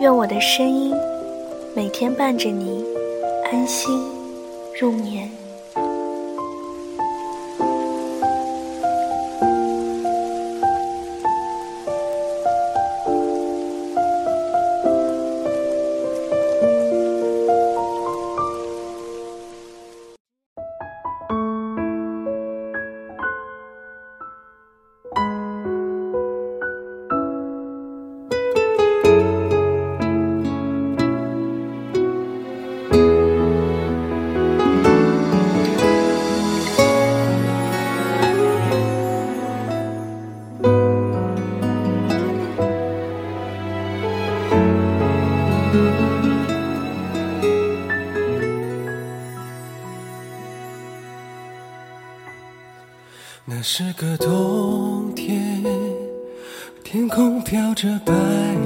愿我的声音每天伴着你安心入眠。那是个冬天，天空飘着白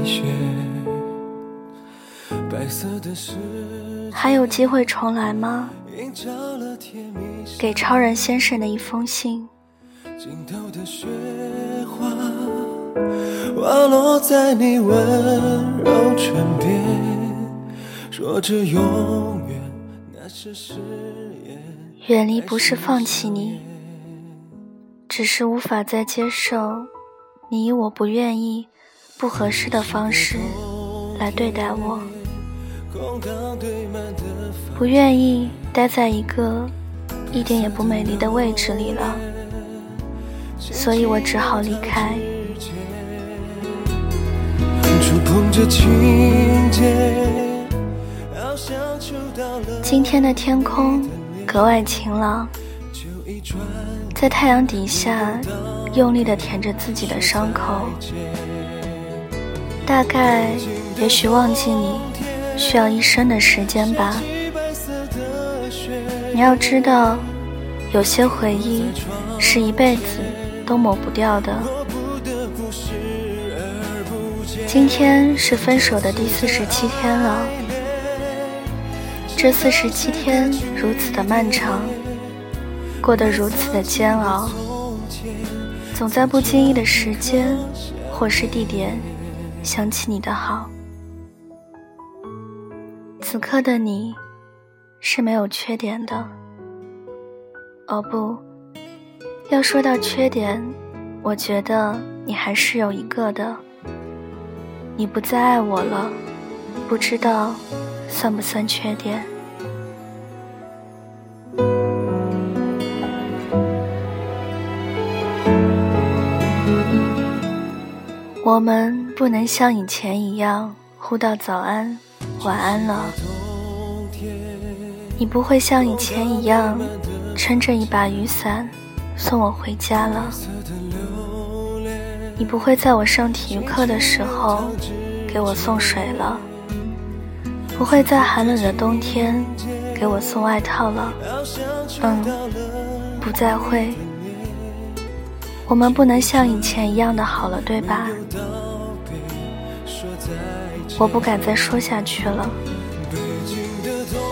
雪，白色的世还有机会重来吗？给超人先生的一封信。尽头的雪花，滑落在你温柔唇边，说着永远，那是誓言。远离不是放弃你，只是无法再接受你以我不愿意、不合适的方式来对待我，不愿意待在一个一点也不美丽的位置里了，所以我只好离开。今天的天空格外晴朗，在太阳底下用力地舔着自己的伤口。大概，也许忘记你需要一生的时间吧。你要知道，有些回忆是一辈子都抹不掉的。今天是分手的第四十七天了，这四十七天如此的漫长，过得如此的煎熬，总在不经意的时间或是地点想起你的好。此刻的你是没有缺点的，哦不，要说到缺点，我觉得你还是有一个的。你不再爱我了，不知道算不算缺点？我们不能像以前一样互道早安、晚安了。你不会像以前一样撑着一把雨伞送我回家了。你不会在我上体育课的时候给我送水了，不会在寒冷的冬天给我送外套了。嗯，不再会。我们不能像以前一样的好了，对吧？我不敢再说下去了，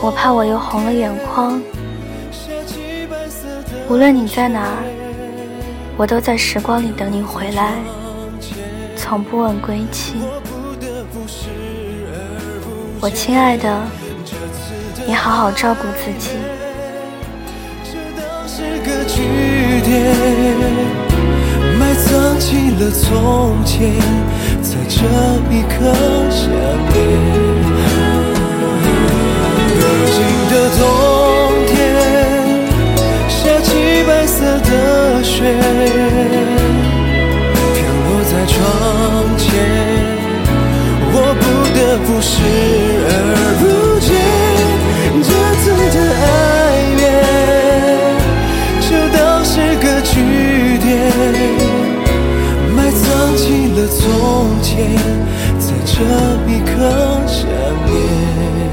我怕我又红了眼眶。无论你在哪儿，我都在时光里等你回来，从不问归期。我亲爱的，你好好照顾自己。是个句点，想起了从前，在这一刻相恋。北京的冬天，下起白色的雪，飘落在窗前，我不得不视这一刻想念。